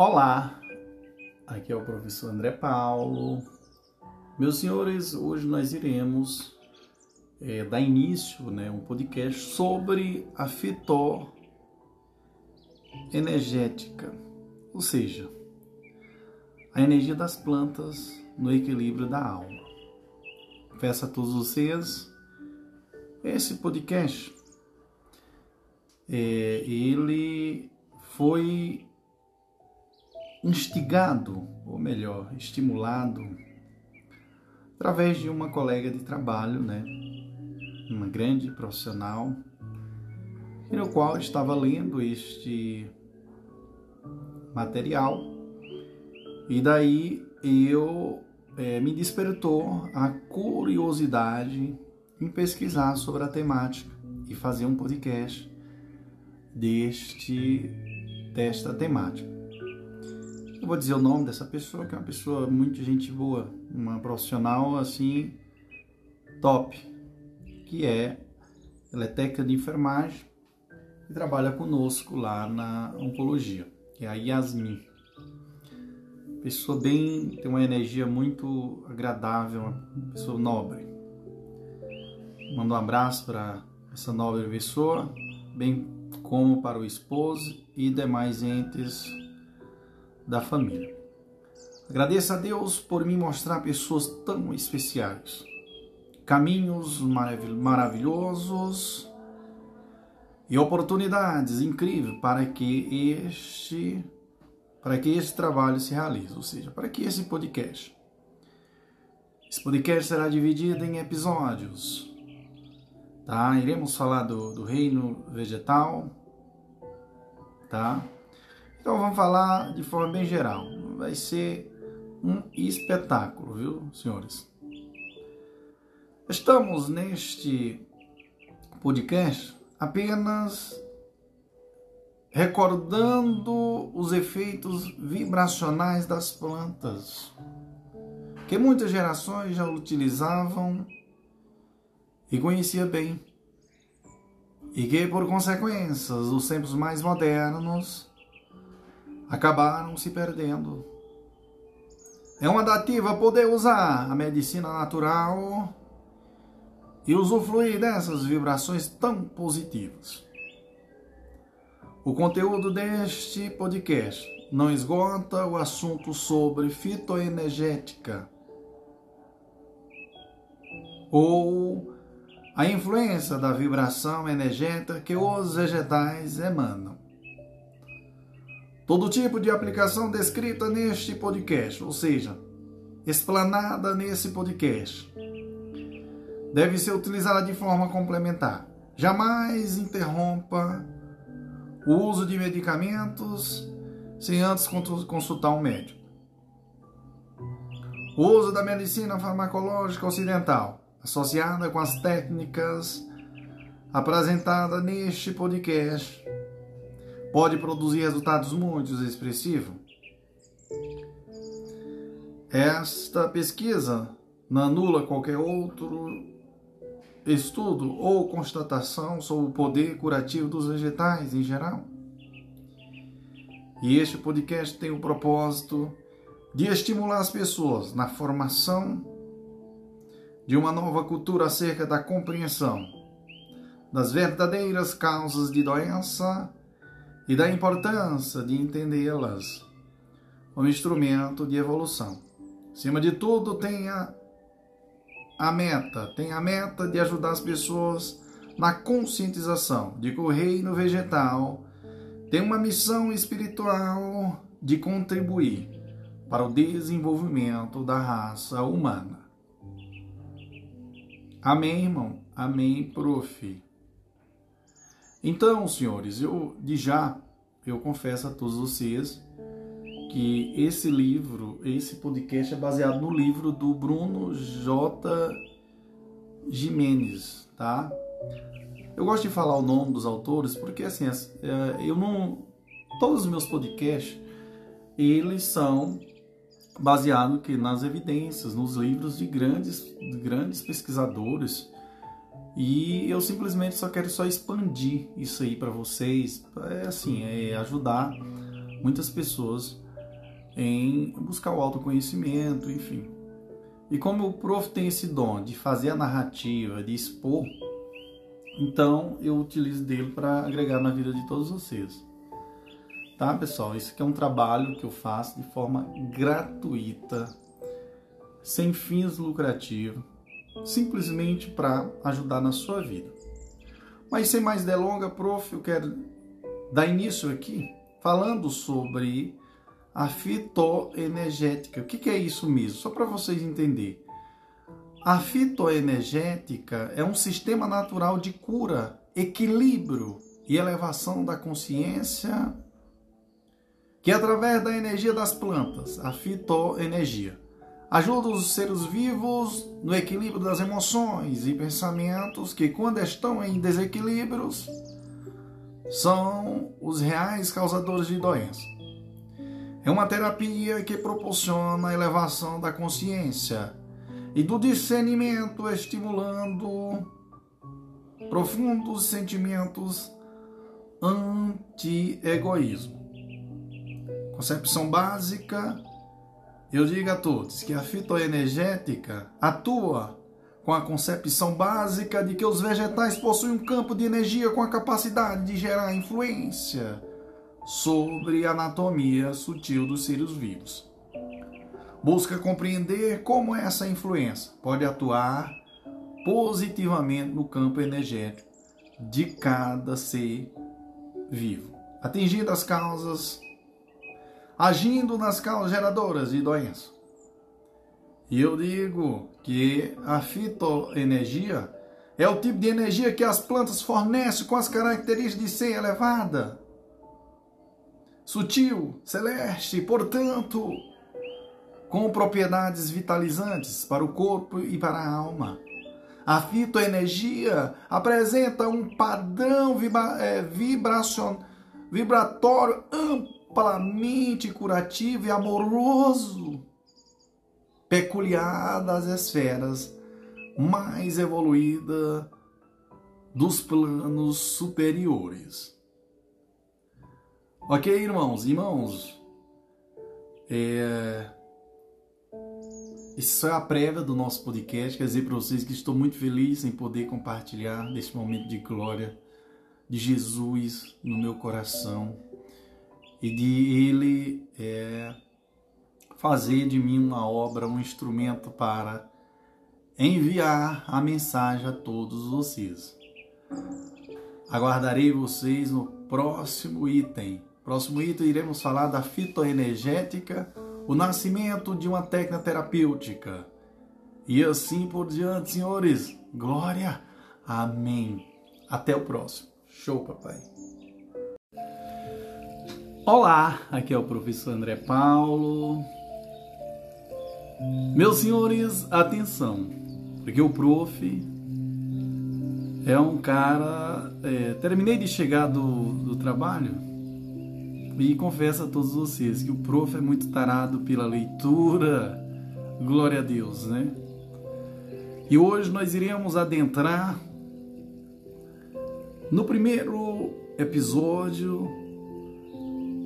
Olá, aqui é o professor André Paulo. Meus senhores, hoje nós iremos é, dar início né, um podcast sobre a fitoenergética, ou seja, a energia das plantas no equilíbrio da alma. Peço a todos vocês esse podcast. É, ele foi instigado, ou melhor, estimulado, através de uma colega de trabalho, né? uma grande profissional, no qual estava lendo este material e daí eu é, me despertou a curiosidade em pesquisar sobre a temática e fazer um podcast deste desta temática. Vou dizer o nome dessa pessoa, que é uma pessoa muito gente boa, uma profissional assim top, que é ela é técnica de enfermagem e trabalha conosco lá na oncologia, que é a Yasmin. Pessoa bem, tem uma energia muito agradável, uma pessoa nobre. Mando um abraço para essa nobre pessoa, bem como para o esposo e demais entes da família. Agradeço a Deus por me mostrar pessoas tão especiais, caminhos maravilhosos e oportunidades incríveis para que este para que este trabalho se realize, ou seja, para que esse podcast. Esse podcast será dividido em episódios. Tá? Iremos falar do, do reino vegetal, tá? Então vamos falar de forma bem geral. Vai ser um espetáculo, viu, senhores? Estamos neste podcast apenas recordando os efeitos vibracionais das plantas, que muitas gerações já utilizavam e conhecia bem, e que por consequências os tempos mais modernos acabaram se perdendo. É uma dativa poder usar a medicina natural e usufruir dessas vibrações tão positivas. O conteúdo deste podcast não esgota o assunto sobre fitoenergética ou a influência da vibração energética que os vegetais emanam. Todo tipo de aplicação descrita neste podcast, ou seja, explanada nesse podcast, deve ser utilizada de forma complementar. Jamais interrompa o uso de medicamentos sem antes consultar um médico. O uso da medicina farmacológica ocidental, associada com as técnicas apresentadas neste podcast, pode produzir resultados muito expressivos. Esta pesquisa não anula qualquer outro estudo ou constatação sobre o poder curativo dos vegetais em geral. E este podcast tem o propósito de estimular as pessoas na formação de uma nova cultura acerca da compreensão das verdadeiras causas de doença e da importância de entendê-las como instrumento de evolução. Acima de tudo, tenha a meta, tem a meta de ajudar as pessoas na conscientização de que o reino vegetal tem uma missão espiritual de contribuir para o desenvolvimento da raça humana. Amém, irmão? Amém, prof. Então, senhores, eu de já eu confesso a todos vocês que esse livro, esse podcast é baseado no livro do Bruno J. Jimenez, tá? Eu gosto de falar o nome dos autores porque assim, é, eu não todos os meus podcasts eles são baseados nas evidências, nos livros de grandes de grandes pesquisadores e eu simplesmente só quero só expandir isso aí para vocês, é assim, é ajudar muitas pessoas em buscar o autoconhecimento, enfim. E como o prof tem esse dom de fazer a narrativa, de expor, então eu utilizo dele para agregar na vida de todos vocês. Tá, pessoal? Isso aqui é um trabalho que eu faço de forma gratuita, sem fins lucrativos, simplesmente para ajudar na sua vida. Mas sem mais delongas, prof, eu quero dar início aqui falando sobre a fitoenergética. O que, é isso mesmo? Só para vocês entenderem. A fitoenergética é um sistema natural de cura, equilíbrio e elevação da consciência que através da energia das plantas, a fitoenergia, ajuda os seres vivos no equilíbrio das emoções e pensamentos que quando estão em desequilíbrios são os reais causadores de doenças. É uma terapia que proporciona a elevação da consciência e do discernimento, estimulando profundos sentimentos anti-egoísmo. Concepção básica: eu digo a todos que a fitoenergética atua com a concepção básica de que os vegetais possuem um campo de energia com a capacidade de gerar influência sobre a anatomia sutil dos seres vivos. Busca compreender como essa influência pode atuar positivamente no campo energético de cada ser vivo, atingindo as causas, agindo nas causas geradoras de doença. E eu digo que a fitoenergia é o tipo de energia que as plantas fornecem com as características de ser elevada, sutil, celeste, portanto, com propriedades vitalizantes para o corpo e para a alma. A fitoenergia apresenta um padrão vibra, vibracion, vibratório amplamente curativo e amoroso, peculiar das esferas mais evoluídas dos planos superiores. Ok, irmãos, irmãos, é... isso é a prévia do nosso podcast. Quer dizer para vocês que estou muito feliz em poder compartilhar neste momento de glória de Jesus no meu coração e de Ele é, fazer de mim uma obra, um instrumento para enviar a mensagem a todos vocês. Aguardarei vocês no próximo item Próximo item, iremos falar da fitoenergética, o nascimento de uma técnica terapêutica. E assim por diante, senhores. Glória. Amém. Até o próximo. Show, papai. Olá, aqui é o professor André Paulo. Meus senhores, atenção, porque o prof é um cara. É, terminei de chegar do, do trabalho e confesso a todos vocês que o prof é muito tarado pela leitura. Glória a Deus, né? E hoje nós iremos adentrar no primeiro episódio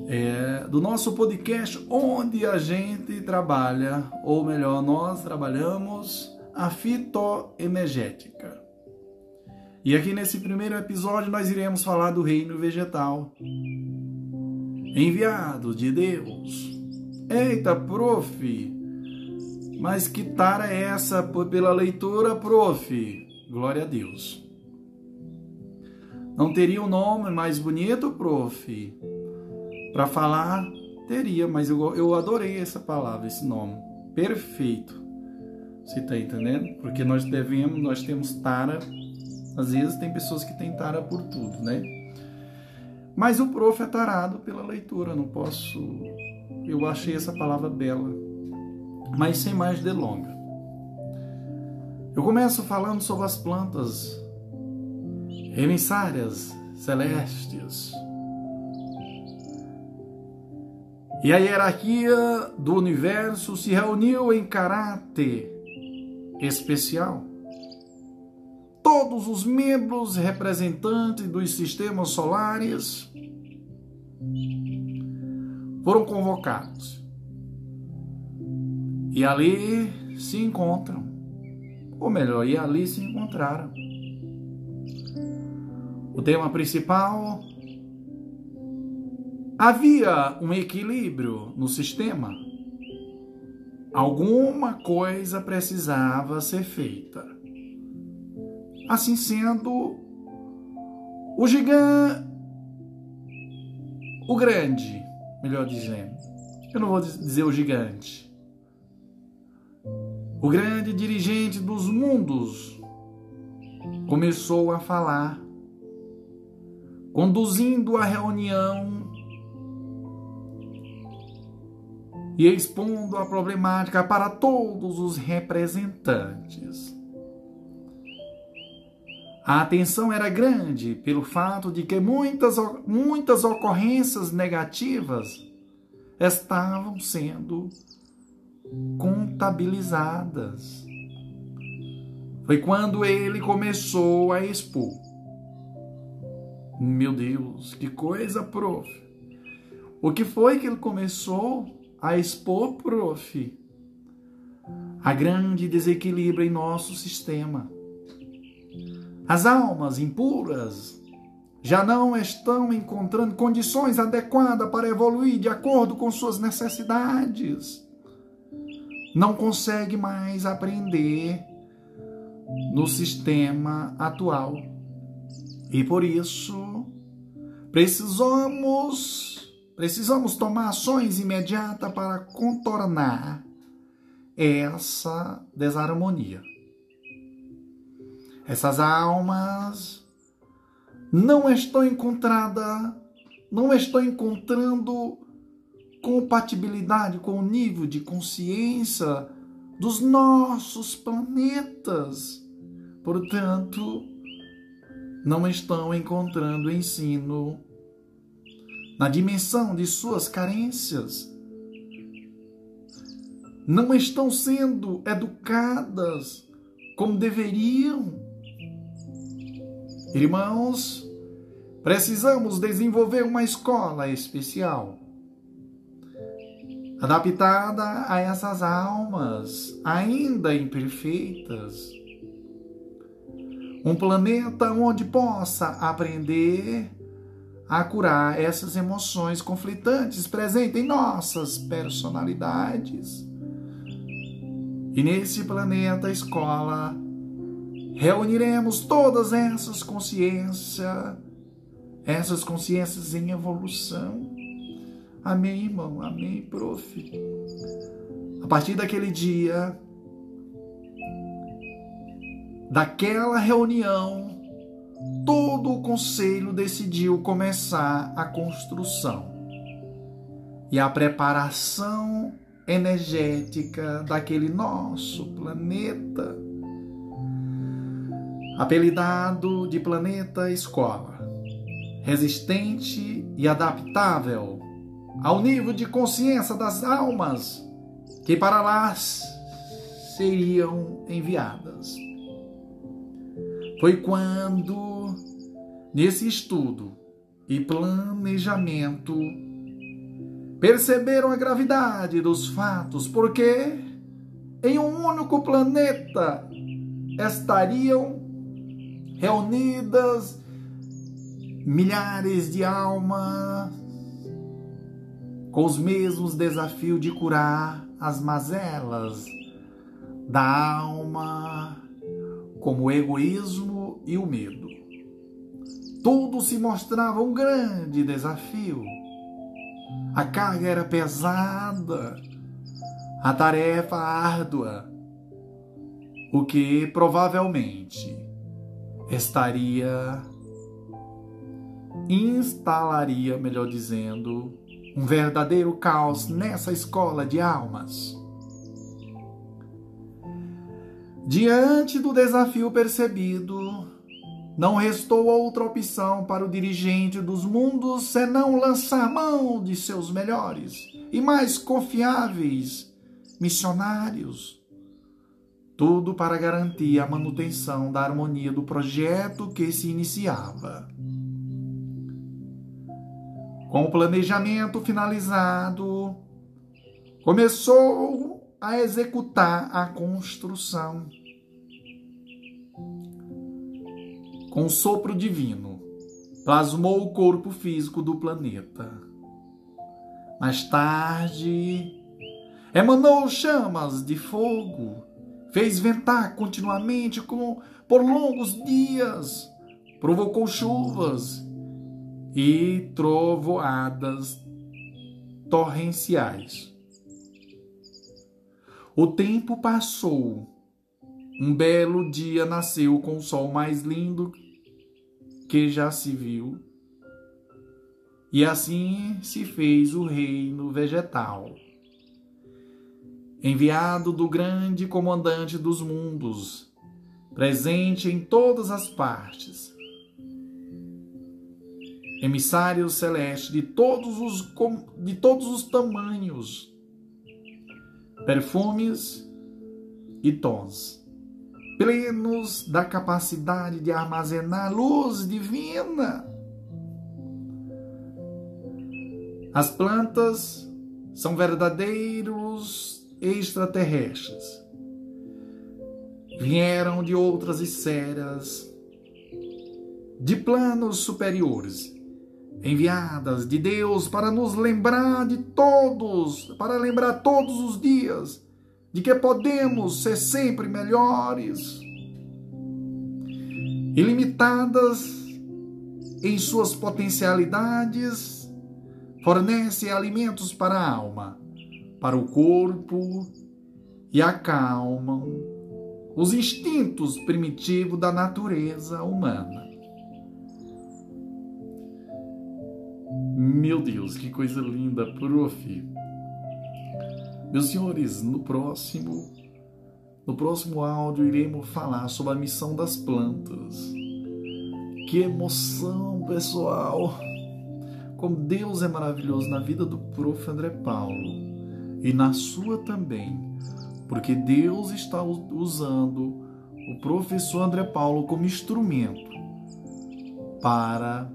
é, do nosso podcast, onde a gente trabalha, ou melhor, nós trabalhamos a fitoenergética. E aqui nesse primeiro episódio nós iremos falar do reino vegetal enviado de Deus. Eita, prof! Mas que tara é essa pela leitura, prof? Glória a Deus. Não teria um nome mais bonito, prof? Para falar, teria, mas eu, eu adorei essa palavra, esse nome. Perfeito. Você está entendendo? Porque nós devemos, nós temos tara. Às vezes tem pessoas que têm tara por tudo, né? Mas o prof é tarado pela leitura, não posso. Eu achei essa palavra bela. Mas sem mais delonga. Eu começo falando sobre as plantas emissárias celestes. E a hierarquia do universo se reuniu em caráter especial todos os membros representantes dos sistemas solares foram convocados E ali se encontram. Ou melhor, e ali se encontraram. O tema principal havia um equilíbrio no sistema. Alguma coisa precisava ser feita. Assim sendo, o gigante, o grande, melhor dizendo, eu não vou dizer o gigante, o grande dirigente dos mundos começou a falar, conduzindo a reunião e expondo a problemática para todos os representantes. A atenção era grande pelo fato de que muitas, muitas ocorrências negativas estavam sendo contabilizadas. Foi quando ele começou a expor. Meu Deus, que coisa, prof. O que foi que ele começou a expor, prof? A grande desequilíbrio em nosso sistema. As almas impuras já não estão encontrando condições adequadas para evoluir de acordo com suas necessidades não consegue mais aprender no sistema atual. E por isso precisamos precisamos tomar ações imediatas para contornar essa desarmonia. Essas almas não estão encontrada, não estão encontrando compatibilidade com o nível de consciência dos nossos planetas. Portanto, não estão encontrando ensino na dimensão de suas carências. Não estão sendo educadas como deveriam. Irmãos, precisamos desenvolver uma escola especial adaptada a essas almas ainda imperfeitas. Um planeta onde possa aprender a curar essas emoções conflitantes presentes em nossas personalidades. E nesse planeta escola reuniremos todas essas consciências, essas consciências em evolução Amém, irmão. Amém, prof. A partir daquele dia, daquela reunião, todo o conselho decidiu começar a construção e a preparação energética daquele nosso planeta, apelidado de planeta escola, resistente e adaptável ao nível de consciência das almas que para lá seriam enviadas. Foi quando, nesse estudo e planejamento, perceberam a gravidade dos fatos, porque em um único planeta estariam reunidas milhares de almas com os mesmos desafios de curar as mazelas da alma, como o egoísmo e o medo. Tudo se mostrava um grande desafio. A carga era pesada, a tarefa árdua, o que provavelmente estaria instalaria, melhor dizendo, um verdadeiro caos nessa escola de almas. Diante do desafio percebido, não restou outra opção para o dirigente dos mundos senão lançar mão de seus melhores e mais confiáveis missionários. Tudo para garantir a manutenção da harmonia do projeto que se iniciava. Com o planejamento finalizado, começou a executar a construção. Com sopro divino, plasmou o corpo físico do planeta. Mais tarde, emanou chamas de fogo, fez ventar continuamente com, por longos dias, provocou chuvas e trovoadas torrenciais. O tempo passou. Um belo dia nasceu com o sol mais lindo que já se viu. E assim se fez o reino vegetal. Enviado do grande comandante dos mundos, presente em todas as partes, emissário celeste de todos os, de todos os tamanhos, perfumes e tons, plenos da capacidade de armazenar luz divina. As plantas são verdadeiros extraterrestres. Vieram de outras esferas, de planos superiores enviadas de Deus para nos lembrar de todos, para lembrar todos os dias de que podemos ser sempre melhores, ilimitadas em suas potencialidades, fornece alimentos para a alma, para o corpo e acalmam os instintos primitivos da natureza humana. Meu Deus, que coisa linda, prof. Meus senhores, no próximo no próximo áudio iremos falar sobre a missão das plantas. Que emoção, pessoal! Como Deus é maravilhoso na vida do prof. André Paulo e na sua também, porque Deus está usando o professor André Paulo como instrumento para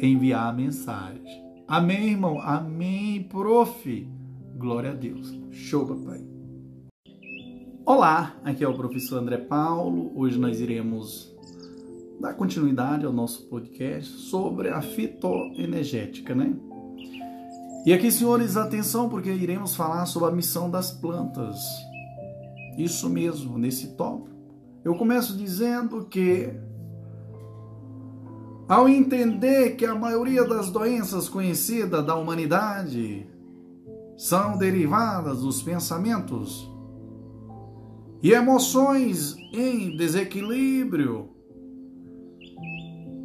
enviar a mensagem. Amém, irmão? Amém, prof. Glória a Deus. Show, papai. Olá, aqui é o professor André Paulo. Hoje nós iremos dar continuidade ao nosso podcast sobre a fitoenergética, né? E aqui, senhores, atenção, porque iremos falar sobre a missão das plantas. Isso mesmo, nesse tópico. Eu começo dizendo que ao entender que a maioria das doenças conhecidas da humanidade são derivadas dos pensamentos e emoções em desequilíbrio,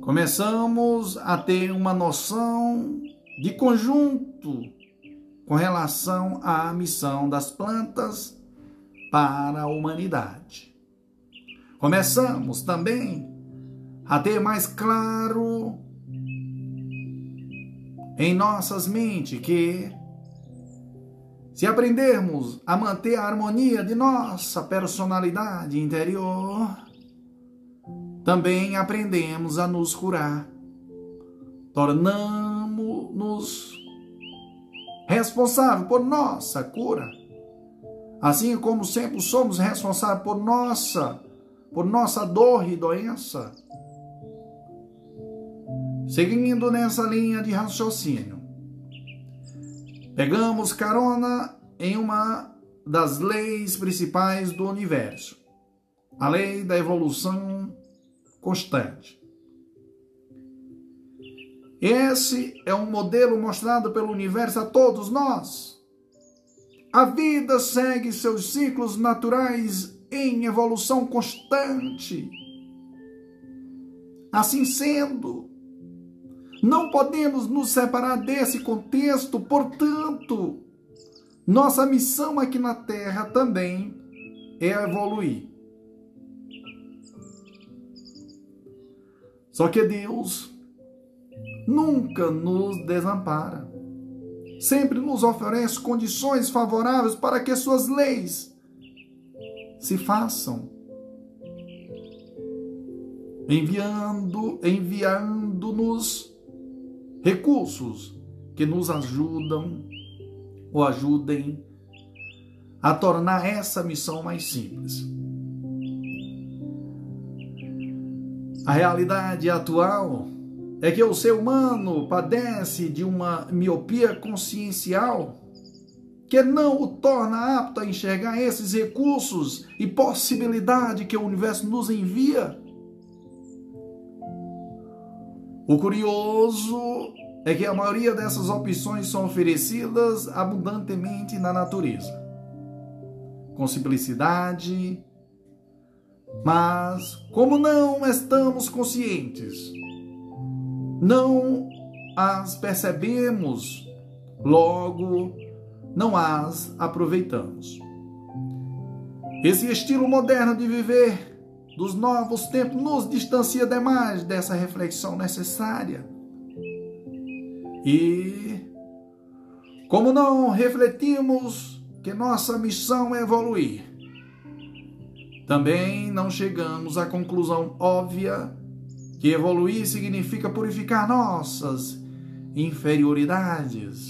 começamos a ter uma noção de conjunto com relação à missão das plantas para a humanidade. Começamos também a ter mais claro em nossas mentes que se aprendermos a manter a harmonia de nossa personalidade interior, também aprendemos a nos curar. Tornamos-nos responsáveis por nossa cura. Assim como sempre somos responsáveis por nossa, por nossa dor e doença. Seguindo nessa linha de raciocínio, pegamos carona em uma das leis principais do universo, a lei da evolução constante. Esse é um modelo mostrado pelo universo a todos nós. A vida segue seus ciclos naturais em evolução constante. Assim sendo, não podemos nos separar desse contexto, portanto, nossa missão aqui na Terra também é evoluir. Só que Deus nunca nos desampara. Sempre nos oferece condições favoráveis para que suas leis se façam. Enviando, enviando-nos recursos que nos ajudam ou ajudem a tornar essa missão mais simples. A realidade atual é que o ser humano padece de uma miopia consciencial que não o torna apto a enxergar esses recursos e possibilidade que o universo nos envia. O curioso é que a maioria dessas opções são oferecidas abundantemente na natureza, com simplicidade, mas como não estamos conscientes, não as percebemos, logo não as aproveitamos. Esse estilo moderno de viver dos novos tempos nos distancia demais dessa reflexão necessária. E como não refletimos que nossa missão é evoluir, também não chegamos à conclusão óbvia que evoluir significa purificar nossas inferioridades.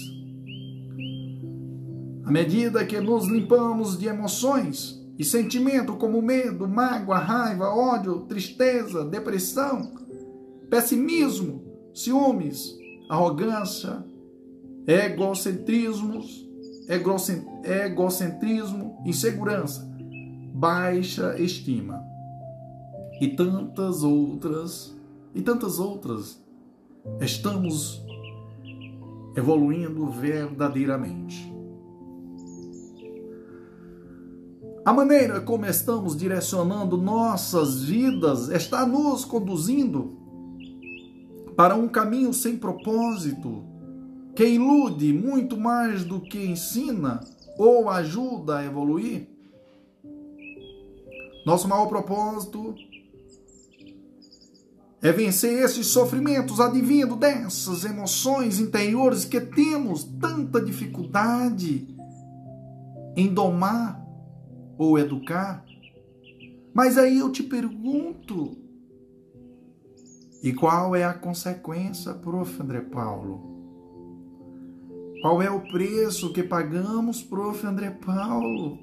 À medida que nos limpamos de emoções e sentimentos como medo, mágoa, raiva, ódio, tristeza, depressão, pessimismo, ciúmes, arrogância, egocentrismos, egocentrismo, insegurança, baixa estima e tantas outras e tantas outras, estamos evoluindo verdadeiramente. A maneira como estamos direcionando nossas vidas está nos conduzindo para um caminho sem propósito, que ilude muito mais do que ensina ou ajuda a evoluir. Nosso maior propósito é vencer esses sofrimentos advindo dessas emoções interiores que temos tanta dificuldade em domar ou educar. Mas aí eu te pergunto, e qual é a consequência, prof. André Paulo? Qual é o preço que pagamos, prof. André Paulo?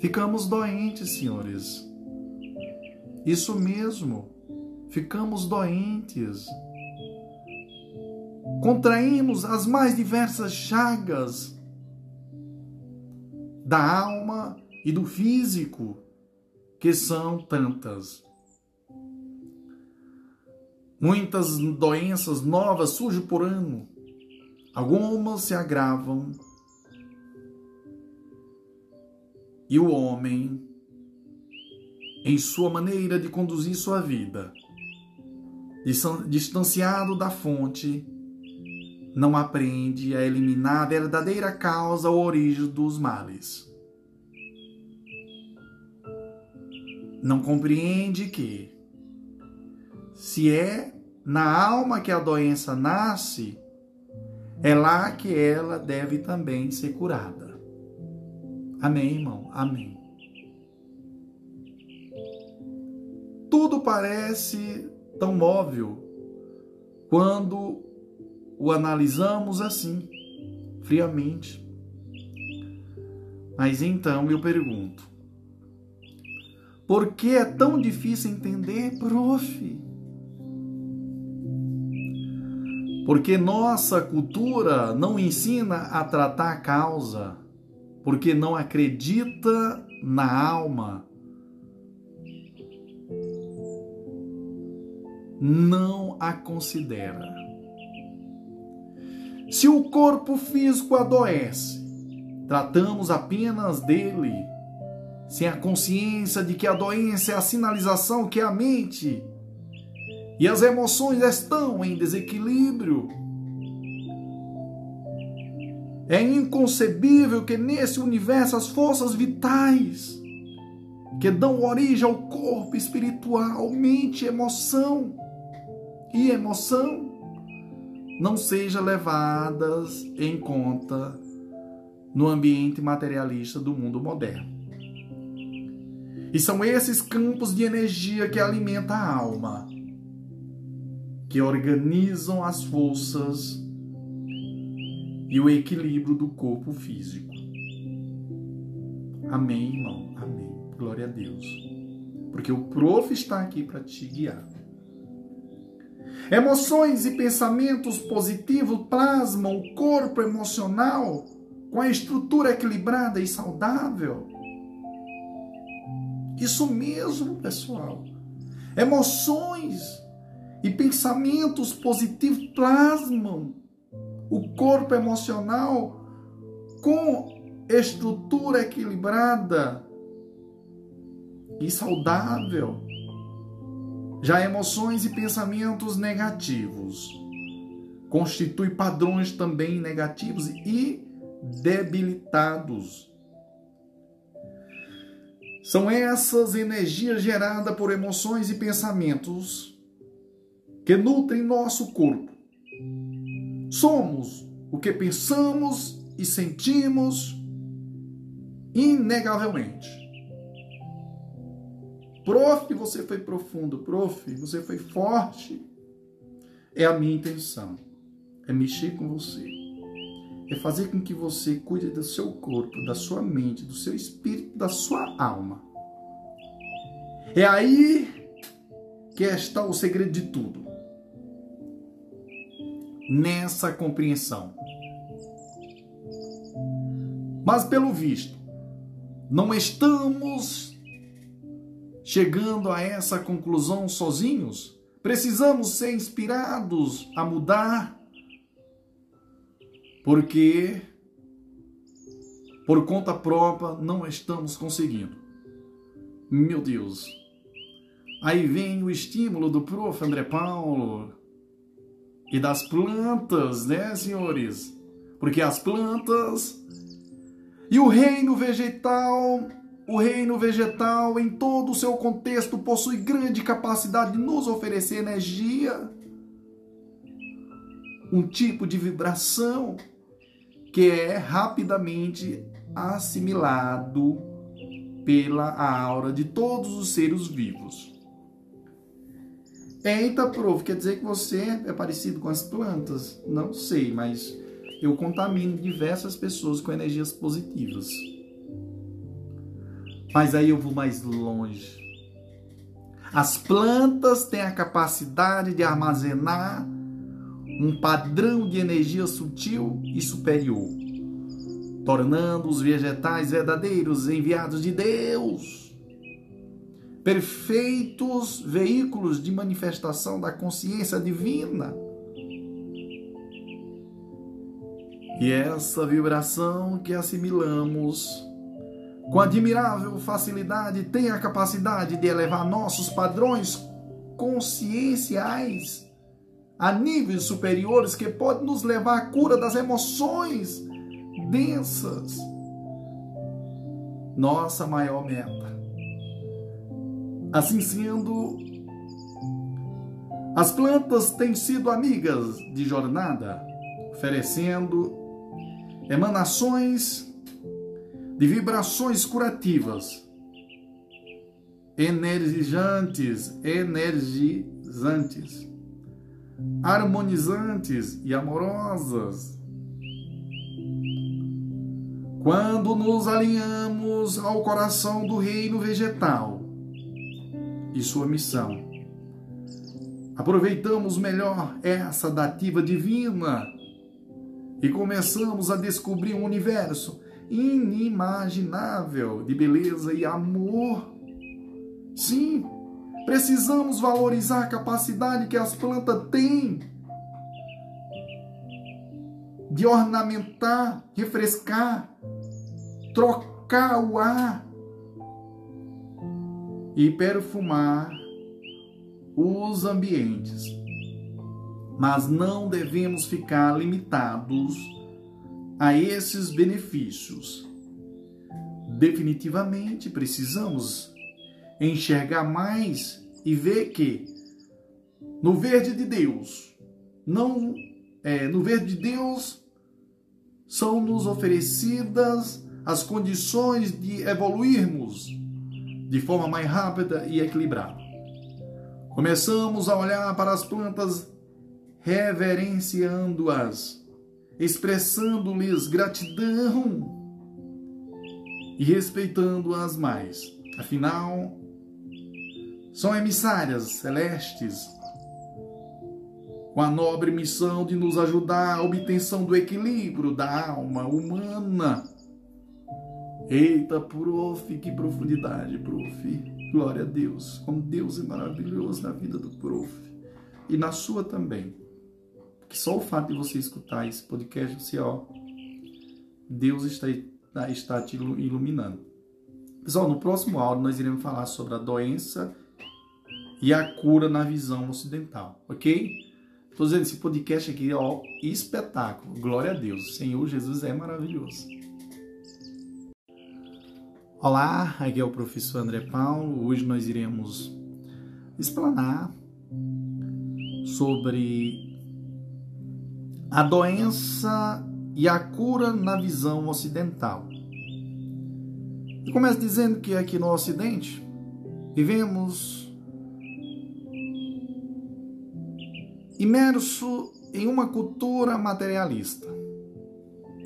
Ficamos doentes, senhores isso mesmo, ficamos doentes. Contraímos as mais diversas chagas da alma e do físico, que são tantas. Muitas doenças novas surgem por ano. Algumas se agravam. E o homem em sua maneira de conduzir sua vida. Distanciado da fonte, não aprende a eliminar a verdadeira causa ou origem dos males. Não compreende que, se é na alma que a doença nasce, é lá que ela deve também ser curada. Amém, irmão? Amém. tudo parece tão móvel quando o analisamos assim, friamente. Mas então eu pergunto: por que é tão difícil entender, prof? Porque nossa cultura não ensina a tratar a causa, porque não acredita na alma não a considera. Se o corpo físico adoece, tratamos apenas dele, sem a consciência de que a doença é a sinalização que a mente e as emoções estão em desequilíbrio. É inconcebível que nesse universo as forças vitais que dão origem ao corpo espiritual, mente, emoção, e emoção não sejam levadas em conta no ambiente materialista do mundo moderno. E são esses campos de energia que alimentam a alma, que organizam as forças e o equilíbrio do corpo físico. Amém, irmão. Amém. Glória a Deus. Porque o prof está aqui para te guiar. Emoções e pensamentos positivos plasmam o corpo emocional com a estrutura equilibrada e saudável. Isso mesmo, pessoal. Emoções e pensamentos positivos plasmam o corpo emocional com estrutura equilibrada e saudável. Já emoções e pensamentos negativos constituem padrões também negativos e debilitados. São essas energias geradas por emoções e pensamentos que nutrem nosso corpo. Somos o que pensamos e sentimos inegavelmente. Prof, você foi profundo, prof, você foi forte. É a minha intenção. É mexer com você. É fazer com que você cuide do seu corpo, da sua mente, do seu espírito, da sua alma. É aí que está o segredo de tudo. Nessa compreensão. Mas pelo visto, não estamos chegando a essa conclusão sozinhos. Precisamos ser inspirados a mudar, porque por conta própria não estamos conseguindo. Meu Deus. Aí vem o estímulo do prof. André Paulo e das plantas, né, senhores? Porque as plantas e o reino vegetal, o reino vegetal em todo o seu contexto possui grande capacidade de nos oferecer energia, um tipo de vibração que é rapidamente assimilado pela aura de todos os seres vivos. Eita, prof, quer dizer que você é parecido com as plantas? Não sei, mas eu contamino diversas pessoas com energias positivas. Mas aí eu vou mais longe. As plantas têm a capacidade de armazenar um padrão de energia sutil e superior, tornando os vegetais verdadeiros enviados de Deus, perfeitos veículos de manifestação da consciência divina E essa vibração que assimilamos com admirável facilidade tem a capacidade de elevar nossos padrões conscienciais a níveis superiores que pode nos levar à cura das emoções densas. Nossa maior meta. Assim sendo, as plantas têm sido amigas de jornada, oferecendo emanações de vibrações curativas, energizantes, energizantes, harmonizantes e amorosas. Quando nos alinhamos ao coração do reino vegetal e sua missão, aproveitamos melhor essa dativa divina e começamos a descobrir um universo inimaginável de beleza e amor. Sim, precisamos valorizar a capacidade que as plantas têm de ornamentar, refrescar, trocar o ar e perfumar os ambientes mas não devemos ficar limitados a esses benefícios. Definitivamente precisamos enxergar mais e ver que no verde de Deus, não é, no verde de Deus são nos oferecidas as condições de evoluirmos de forma mais rápida e equilibrada. Começamos a olhar para as plantas reverenciando-as, expressando-lhes gratidão. e respeitando-as mais. Afinal, são emissárias celestes com a nobre missão de nos ajudar à obtenção do equilíbrio da alma humana. Eita, prof, que profundidade, prof. Glória a Deus. Como Deus é maravilhoso na vida do prof. E na sua também. Que só o fato de você escutar esse podcast, você, ó, Deus está, está te iluminando. Pessoal, no próximo áudio nós iremos falar sobre a doença e a cura na visão ocidental, ok? Estou dizendo, esse podcast aqui ó, espetáculo. Glória a Deus. O Senhor Jesus é maravilhoso. Olá, aqui é o professor André Paulo. Hoje nós iremos explanar sobre a doença e a cura na visão ocidental. E começo dizendo que aqui no Ocidente vivemos imerso em uma cultura materialista,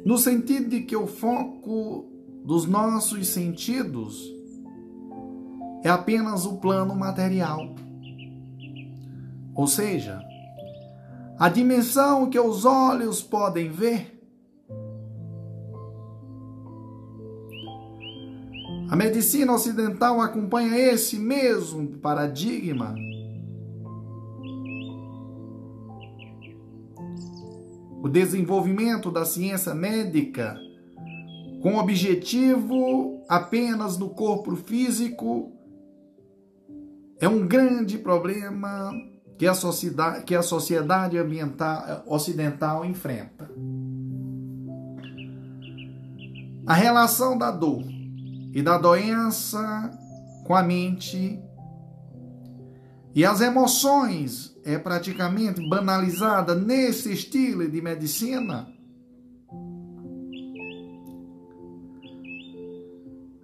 no sentido de que o foco dos nossos sentidos é apenas o plano material. Ou seja, a dimensão que os olhos podem ver. A medicina ocidental acompanha esse mesmo paradigma o desenvolvimento da ciência médica com objetivo apenas no corpo físico é um grande problema que a sociedade, que a sociedade ambiental, ocidental enfrenta. A relação da dor e da doença com a mente e as emoções é praticamente banalizada nesse estilo de medicina.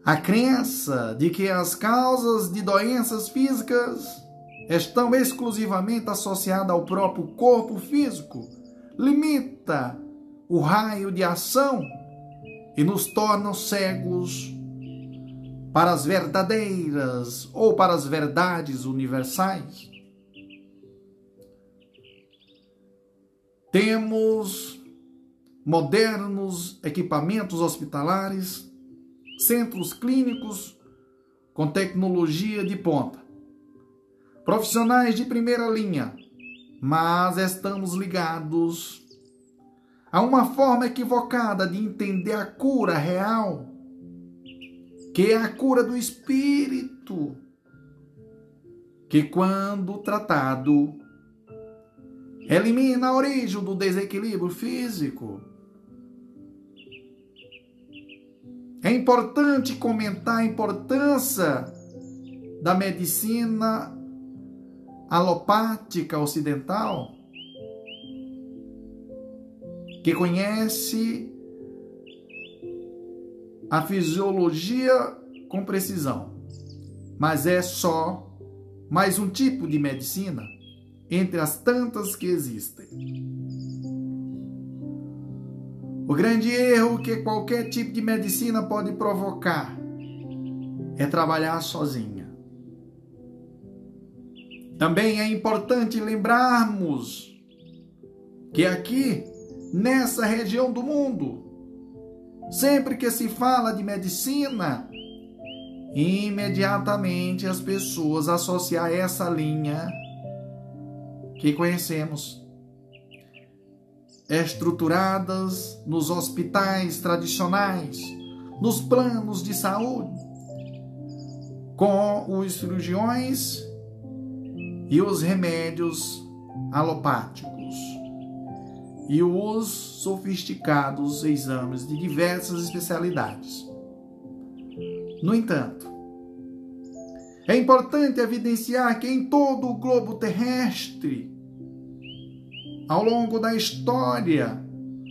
A crença de que as causas de doenças físicas estão exclusivamente associadas ao próprio corpo físico limita o raio de ação e nos torna cegos para as verdadeiras ou para as verdades universais. Temos modernos equipamentos hospitalares, centros clínicos com tecnologia de ponta, profissionais de primeira linha, mas estamos ligados a uma forma equivocada de entender a cura real, que é a cura do espírito, que quando tratado Elimina a origem do desequilíbrio físico. É importante comentar a importância da medicina alopática ocidental, que conhece a fisiologia com precisão, mas é só mais um tipo de medicina entre as tantas que existem. O grande erro que qualquer tipo de medicina pode provocar é trabalhar sozinha. Também é importante lembrarmos que aqui, nessa região do mundo, sempre que se fala de medicina, imediatamente as pessoas associam essa linha que conhecemos, estruturadas nos hospitais tradicionais, nos planos de saúde, com os cirurgiões e os remédios alopáticos e os sofisticados exames de diversas especialidades. No entanto, é importante evidenciar que em todo o globo terrestre ao longo da história,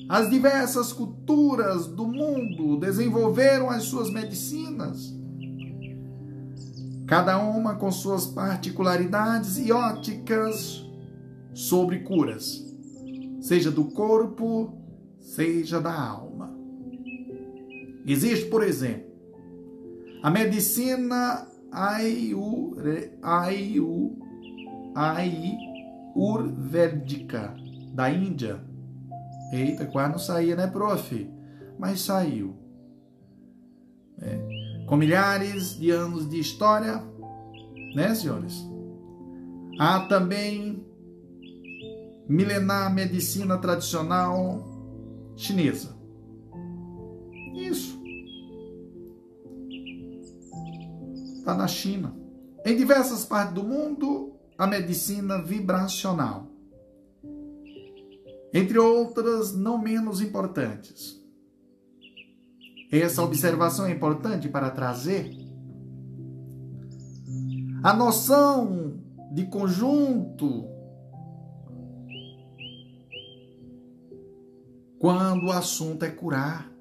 as diversas culturas do mundo desenvolveram as suas medicinas, cada uma com suas particularidades e óticas sobre curas, seja do corpo, seja da alma. Existe, por exemplo, A medicina ayurvédica da Índia. Eita, quase não saía, né, prof? Mas saiu. É. Com milhares de anos de história, né, senhores? Há também milenar medicina tradicional chinesa. Isso. Está na China. Em diversas partes do mundo, a medicina vibracional. Entre outras, não menos importantes. Essa observação é importante para trazer a noção de conjunto quando o assunto é curar.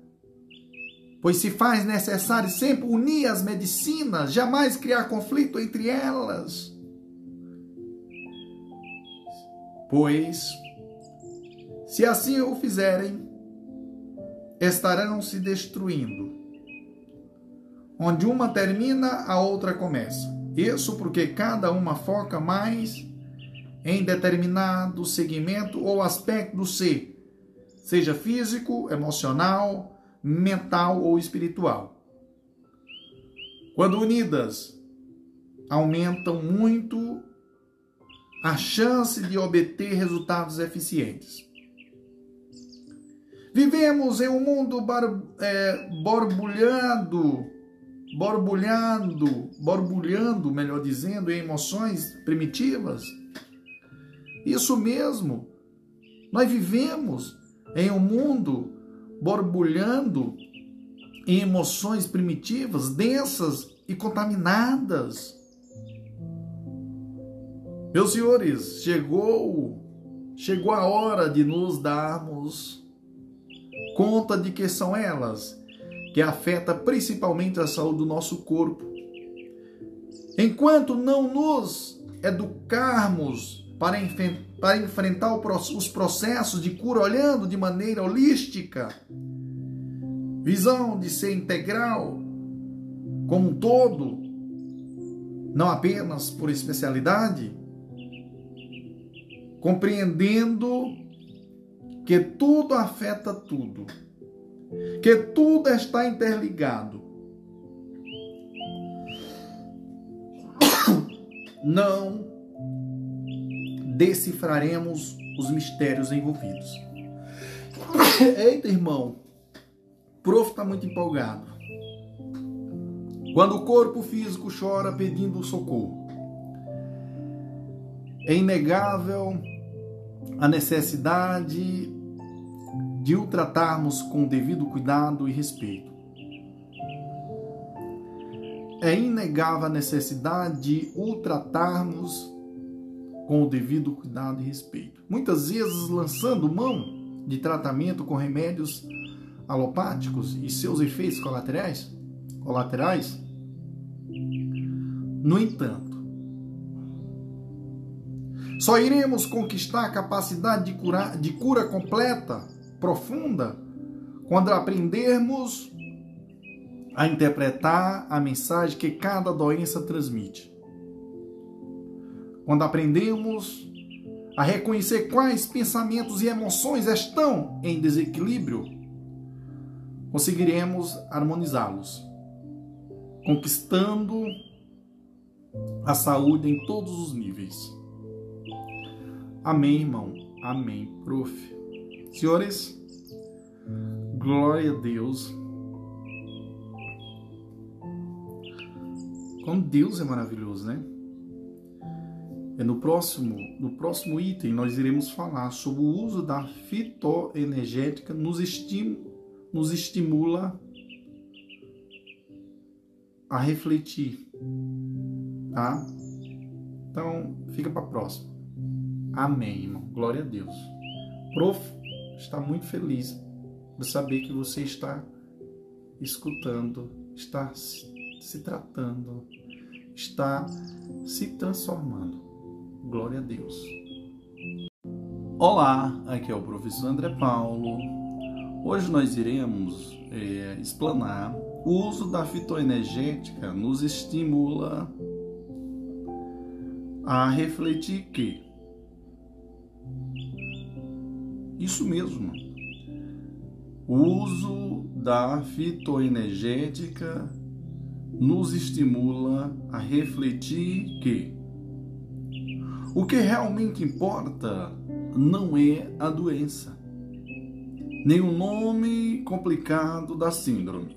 Pois se faz necessário sempre unir as medicinas, jamais criar conflito entre elas. Pois, se assim o fizerem, estarão se destruindo. Onde uma termina, a outra começa. Isso porque cada uma foca mais em determinado segmento ou aspecto do ser seja físico, emocional, mental ou espiritual. Quando unidas, aumentam muito a chance de obter resultados eficientes. Vivemos em um mundo bar, é, borbulhando, borbulhando, borbulhando, melhor dizendo, em emoções primitivas. Isso mesmo. Nós vivemos em um mundo borbulhando em emoções primitivas, densas e contaminadas. Meus senhores, chegou chegou a hora de nos darmos conta de que são elas que afeta principalmente a saúde do nosso corpo. Enquanto não nos educarmos para, para enfrentar os processos de cura olhando de maneira holística, visão de ser integral como um todo, não apenas por especialidade, compreendendo que tudo afeta tudo, que tudo está interligado. Não decifraremos os mistérios envolvidos. Eita, irmão, o prof está muito empolgado. Quando o corpo físico chora pedindo socorro, é inegável a necessidade de o tratarmos com devido cuidado e respeito. É inegável a necessidade de o tratarmos com o devido cuidado e respeito. Muitas vezes lançando mão de tratamento com remédios alopáticos e seus efeitos colaterais, colaterais. No entanto, só iremos conquistar a capacidade de, curar, de cura completa, profunda, quando aprendermos a interpretar a mensagem que cada doença transmite. Quando aprendemos a reconhecer quais pensamentos e emoções estão em desequilíbrio, conseguiremos harmonizá-los, conquistando a saúde em todos os níveis. Amém, irmão. Amém, prof. Senhores, glória a Deus. Como Deus é maravilhoso, né? É no próximo, no próximo item nós iremos falar sobre o uso da fitoenergética nos, estim, nos estimula a refletir, tá? Então, fica para próxima. Amém, irmão. Glória a Deus. Está muito feliz de saber que você está escutando, está se tratando, está se transformando. Glória a Deus. Olá, aqui é o professor André Paulo. Hoje nós iremos é, explanar O uso da fitoenergética nos estimula a refletir que isso mesmo. O uso da fitoenergética nos estimula a refletir que o que realmente importa não é a doença, nem o nome complicado da síndrome,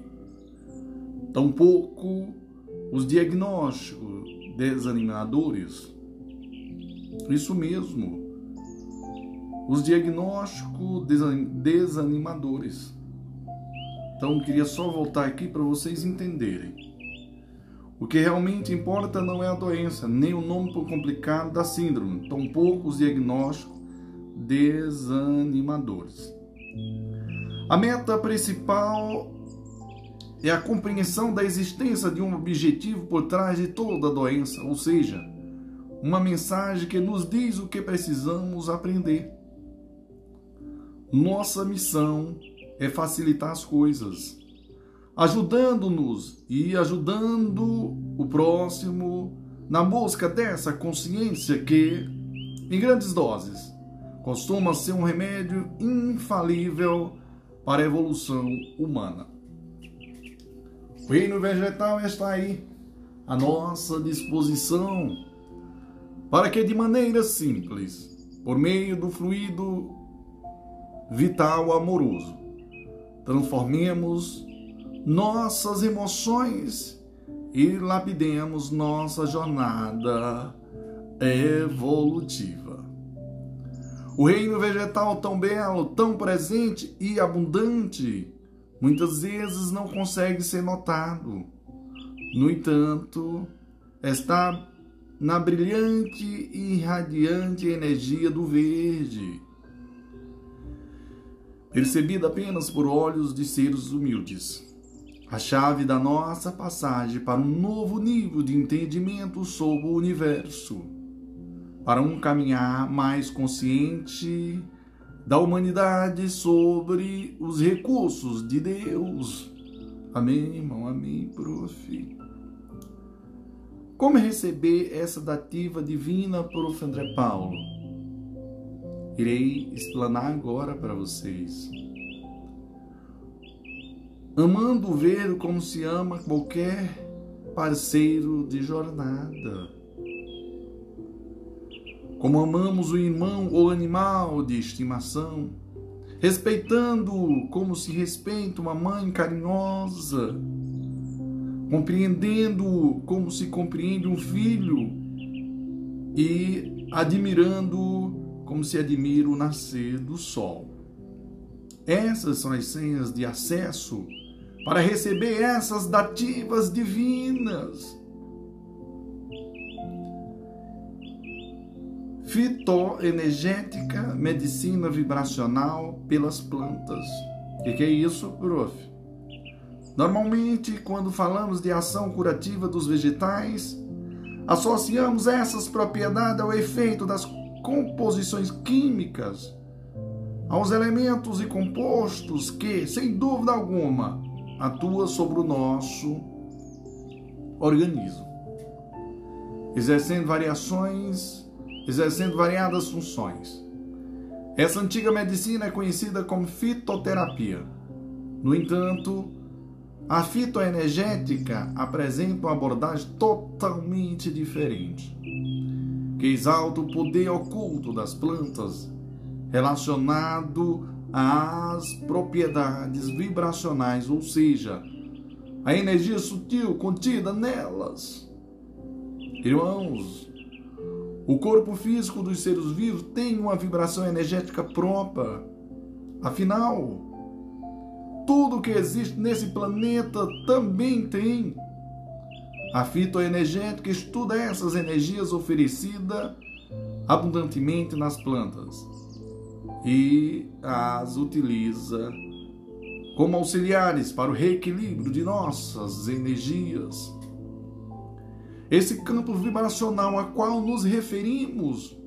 tampouco os diagnósticos desanimadores. Isso mesmo, os diagnósticos desanimadores. Então, queria só voltar aqui para vocês entenderem. O que realmente importa não é a doença, nem o nome complicado da síndrome, tampouco os diagnósticos desanimadores. A meta principal é a compreensão da existência de um objetivo por trás de toda a doença, ou seja, uma mensagem que nos diz o que precisamos aprender. Nossa missão é facilitar as coisas, ajudando-nos e ajudando o próximo na busca dessa consciência que, em grandes doses, costuma ser um remédio infalível para a evolução humana. O reino vegetal está aí, à nossa disposição, para que de maneira simples, por meio do fluido vital amoroso, transformemos nossas emoções e lapidemos nossa jornada evolutiva. O reino vegetal tão belo, tão presente e abundante, muitas vezes não consegue ser notado. No entanto, está na brilhante e radiante energia do verde, percebida apenas por olhos de seres humildes. A chave da nossa passagem para um novo nível de entendimento sobre o universo para um caminhar mais consciente da humanidade sobre os recursos de Deus. Amém, irmão? Amém, prof. Como receber essa dativa divina, prof. André Paulo? Irei explanar agora para vocês. Amando ver como se ama qualquer parceiro de jornada. Como amamos o irmão ou animal de estimação, respeitando-o como se respeita uma mãe carinhosa, compreendendo-o como se compreende um filho. E admirando-o como se admira o nascer do sol. Essas são as senhas de acesso para receber essas dativas divinas fitoenergética, medicina vibracional pelas plantas. O que, é isso, prof? Normalmente, quando falamos de ação curativa dos vegetais, associamos essas propriedades ao efeito das composições químicas, aos elementos e compostos que, sem dúvida alguma, atuam sobre o nosso organismo, exercendo variações exercendo variadas funções. Essa antiga medicina é conhecida como fitoterapia. No entanto, a fitoenergética apresenta uma abordagem totalmente diferente, que exalta o poder oculto das plantas relacionado às propriedades vibracionais, ou seja, a energia sutil contida nelas. Irmãos, o corpo físico dos seres vivos tem uma vibração energética própria. Afinal, tudo que existe nesse planeta também tem. A fitoenergética estuda essas energias oferecidas abundantemente nas plantas e as utiliza como auxiliares para o reequilíbrio de nossas energias. Esse campo vibracional a qual nos referimos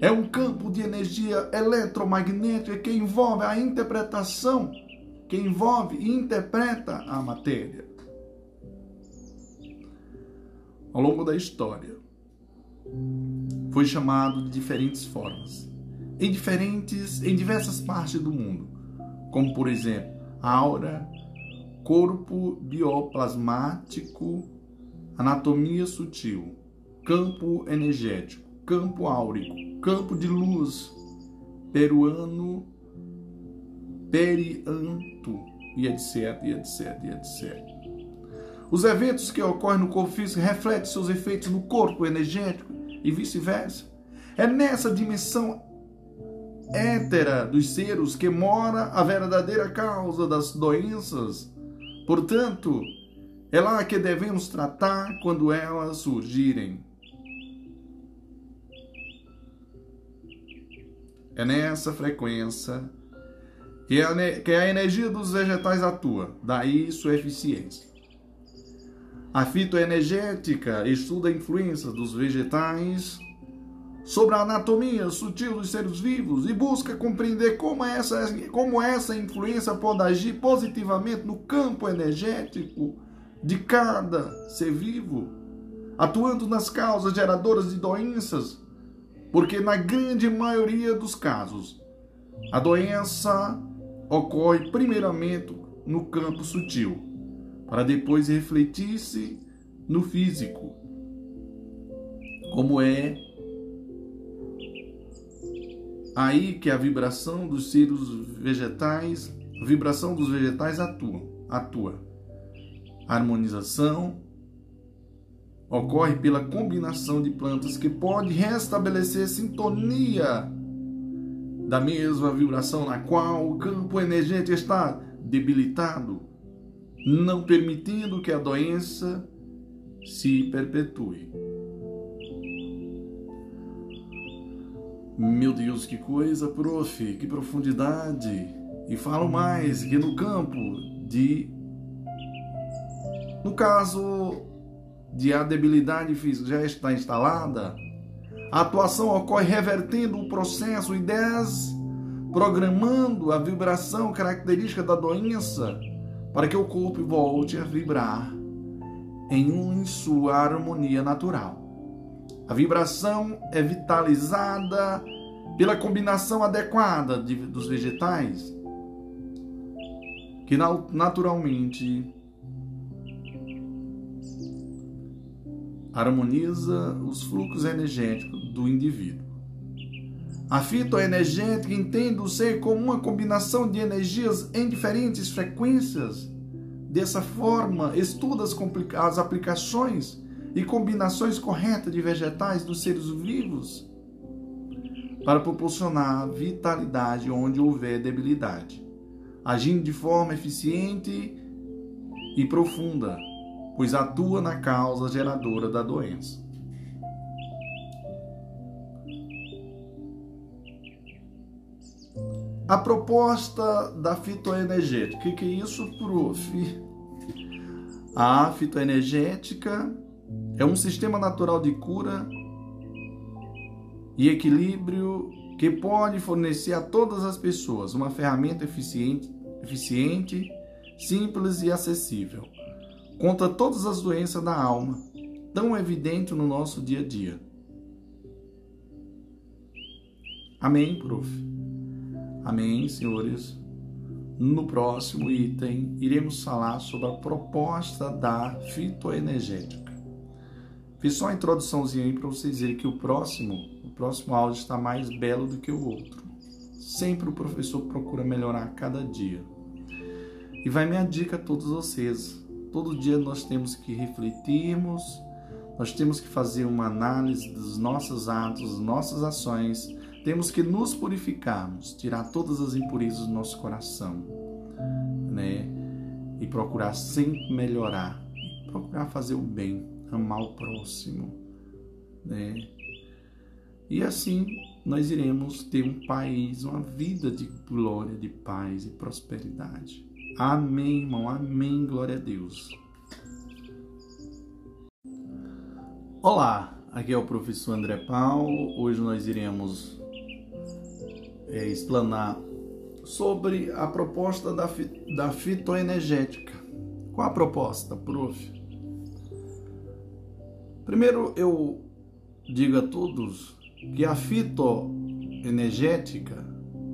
é um campo de energia eletromagnética que envolve a interpretação que envolve e interpreta a matéria. Ao longo da história, foi chamado de diferentes formas, em diferentes, em diversas partes do mundo, como por exemplo, aura, corpo bioplasmático, anatomia sutil, campo energético, campo áurico, campo de luz, peruano, perianto, e etc, e etc, e etc. Os eventos que ocorrem no corpo físico refletem seus efeitos no corpo energético e vice-versa. É nessa dimensão étera dos seres que mora a verdadeira causa das doenças. Portanto, é lá que devemos tratar quando elas surgirem. É nessa frequência que a, energia dos vegetais atua, daí sua eficiência. A fitoenergética estuda a influência dos vegetais sobre a anatomia sutil dos seres vivos e busca compreender como essa, como essa influência pode agir positivamente no campo energético de cada ser vivo, atuando nas causas geradoras de doenças, porque na grande maioria dos casos a doença ocorre primeiramente no campo sutil para depois refletir-se no físico, como é aí que a vibração dos seres vegetais, vibração dos vegetais atua, atua. A harmonização ocorre pela combinação de plantas que pode restabelecer sintonia da mesma vibração na qual o campo energético está debilitado não permitindo que a doença se perpetue. Meu Deus, que coisa, prof, que profundidade! E falo mais que no campo de. No caso de a debilidade física já está instalada, a atuação ocorre revertendo o processo e desprogramando a vibração característica da doença para que o corpo volte a vibrar em sua harmonia natural. A vibração é vitalizada pela combinação adequada de, dos vegetais, que naturalmente harmoniza os fluxos energéticos do indivíduo. A fitoenergética entende o ser como uma combinação de energias em diferentes frequências. Dessa forma, estuda as, as aplicações e combinações corretas de vegetais dos seres vivos para proporcionar vitalidade onde houver debilidade, agindo de forma eficiente e profunda, pois atua na causa geradora da doença. A proposta da fitoenergética. O que, é isso, prof? A fitoenergética é um sistema natural de cura e equilíbrio que pode fornecer a todas as pessoas uma ferramenta eficiente, eficiente, simples e acessível contra todas as doenças da alma, tão evidente no nosso dia a dia. Amém, prof. Amém, senhores? No próximo item, iremos falar sobre a proposta da fitoenergética. Fiz só uma introduçãozinha aí para vocês verem que o próximo, o próximo áudio está mais belo do que o outro. Sempre o professor procura melhorar cada dia. E vai minha dica a todos vocês. Todo dia nós temos que refletirmos, nós temos que fazer uma análise dos nossos atos, das nossas ações temos que nos purificarmos, tirar todas as impurezas do nosso coração, né? E procurar sempre melhorar, procurar fazer o bem, amar o próximo, né? E assim nós iremos ter um país, uma vida de glória, de paz e prosperidade. Amém, irmão. Amém. Glória a Deus. Olá, aqui é o professor André Paulo. Hoje nós iremos é, explanar sobre a proposta da, da fitoenergética. Qual a proposta, prof? Primeiro eu digo a todos que a fitoenergética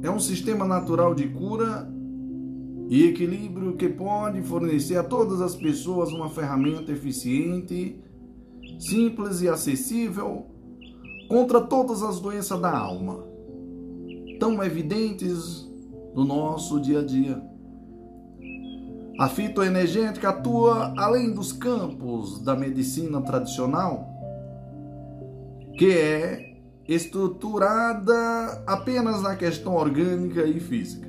é um sistema natural de cura e equilíbrio que pode fornecer a todas as pessoas uma ferramenta eficiente, simples e acessível contra todas as doenças da alma, tão evidentes no nosso dia a dia. A fitoenergética atua além dos campos da medicina tradicional, que é estruturada apenas na questão orgânica e física.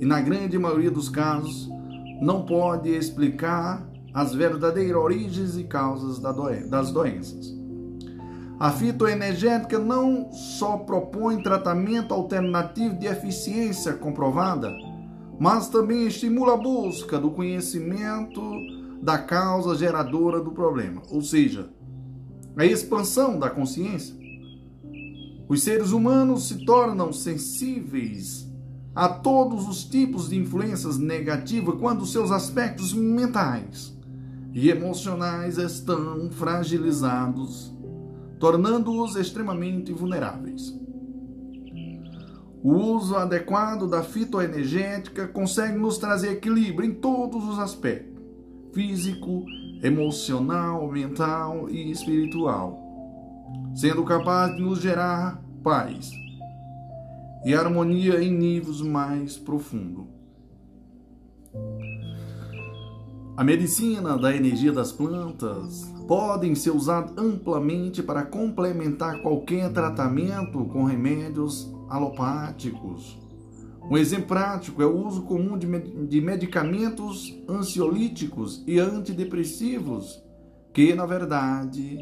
E na grande maioria dos casos, não pode explicar as verdadeiras origens e causas das doenças. A fitoenergética não só propõe tratamento alternativo de eficiência comprovada, mas também estimula a busca do conhecimento da causa geradora do problema, ou seja, a expansão da consciência. Os seres humanos se tornam sensíveis a todos os tipos de influências negativas quando seus aspectos mentais e emocionais estão fragilizados, tornando-os extremamente vulneráveis. O uso adequado da fitoenergética consegue nos trazer equilíbrio em todos os aspectos: físico, emocional, mental e espiritual, sendo capaz de nos gerar paz e harmonia em níveis mais profundos. A medicina da energia das plantas podem ser usada amplamente para complementar qualquer tratamento com remédios alopáticos. Um exemplo prático é o uso comum de medicamentos ansiolíticos e antidepressivos, que na verdade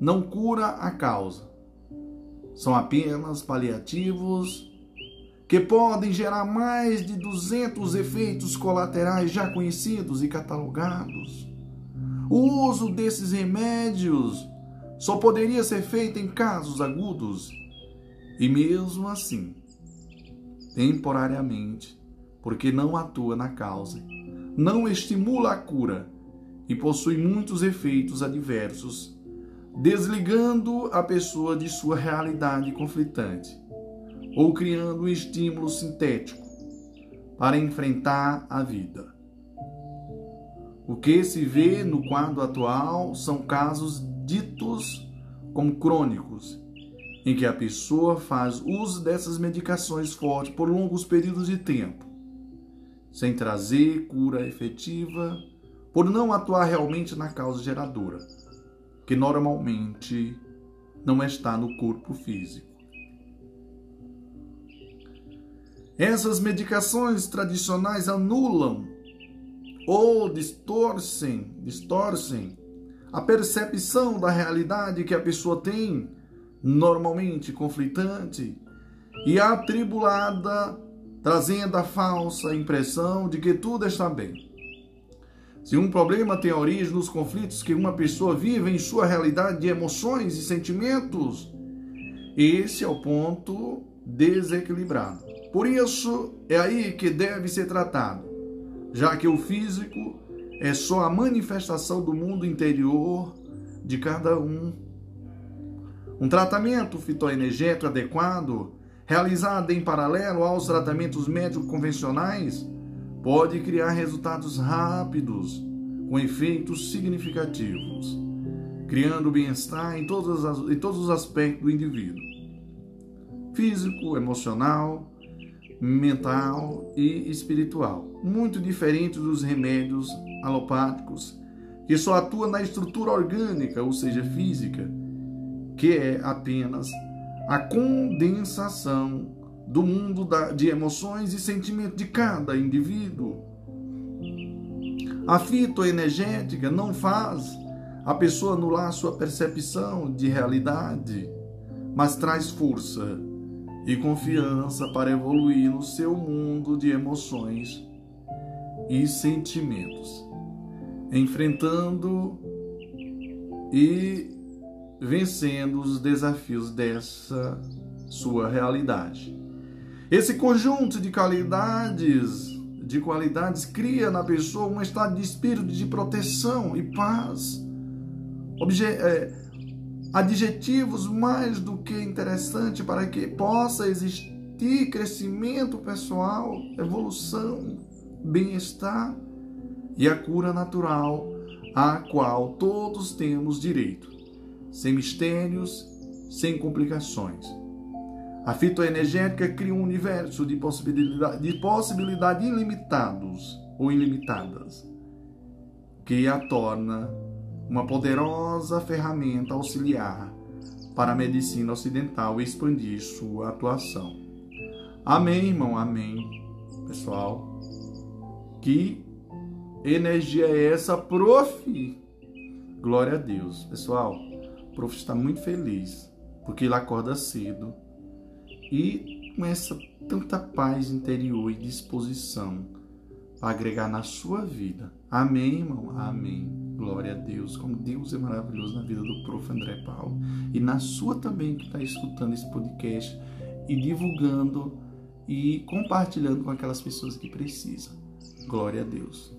não cura a causa. São apenas paliativos que podem gerar mais de 200 efeitos colaterais já conhecidos e catalogados. O uso desses remédios só poderia ser feito em casos agudos e mesmo assim, temporariamente, porque não atua na causa, não estimula a cura e possui muitos efeitos adversos, desligando a pessoa de sua realidade conflitante ou criando um estímulo sintético para enfrentar a vida. O que se vê no quadro atual são casos ditos como crônicos, em que a pessoa faz uso dessas medicações fortes por longos períodos de tempo, sem trazer cura efetiva, por não atuar realmente na causa geradora, que normalmente não está no corpo físico. Essas medicações tradicionais anulam ou distorcem, distorcem a percepção da realidade que a pessoa tem, normalmente conflitante e atribulada, trazendo a falsa impressão de que tudo está bem. Se um problema tem origem nos conflitos que uma pessoa vive em sua realidade de emoções e sentimentos, esse é o ponto desequilibrado. Por isso, é aí que deve ser tratado, já que o físico é só a manifestação do mundo interior de cada um. Um tratamento fitoenergético adequado, realizado em paralelo aos tratamentos médicos convencionais, pode criar resultados rápidos, com efeitos significativos, criando bem-estar em, em todos os aspectos do indivíduo: físico, emocional, mental e espiritual, muito diferente dos remédios alopáticos, que só atua na estrutura orgânica, ou seja, física, que é apenas a condensação do mundo de emoções e sentimentos de cada indivíduo. A fitoenergética não faz a pessoa anular sua percepção de realidade, mas traz força e confiança para evoluir no seu mundo de emoções e sentimentos, enfrentando e vencendo os desafios dessa sua realidade. Esse conjunto de qualidades, de qualidades cria na pessoa um estado de espírito de proteção e paz. Obje é, adjetivos mais do que interessante para que possa existir crescimento pessoal, evolução, bem-estar e a cura natural a qual todos temos direito, sem mistérios, sem complicações. A fitoenergética cria um universo de possibilidades de possibilidade ilimitados ou ilimitadas, que a torna uma poderosa ferramenta auxiliar para a medicina ocidental expandir sua atuação. Amém, irmão, amém. Pessoal, que energia é essa, prof? Glória a Deus. Pessoal, o prof está muito feliz porque ele acorda cedo e com essa tanta paz interior e disposição agregar na sua vida. Amém, irmão? Amém. Glória a Deus, como Deus é maravilhoso na vida do prof. André Paulo e na sua também que está escutando esse podcast e divulgando e compartilhando com aquelas pessoas que precisam. Glória a Deus.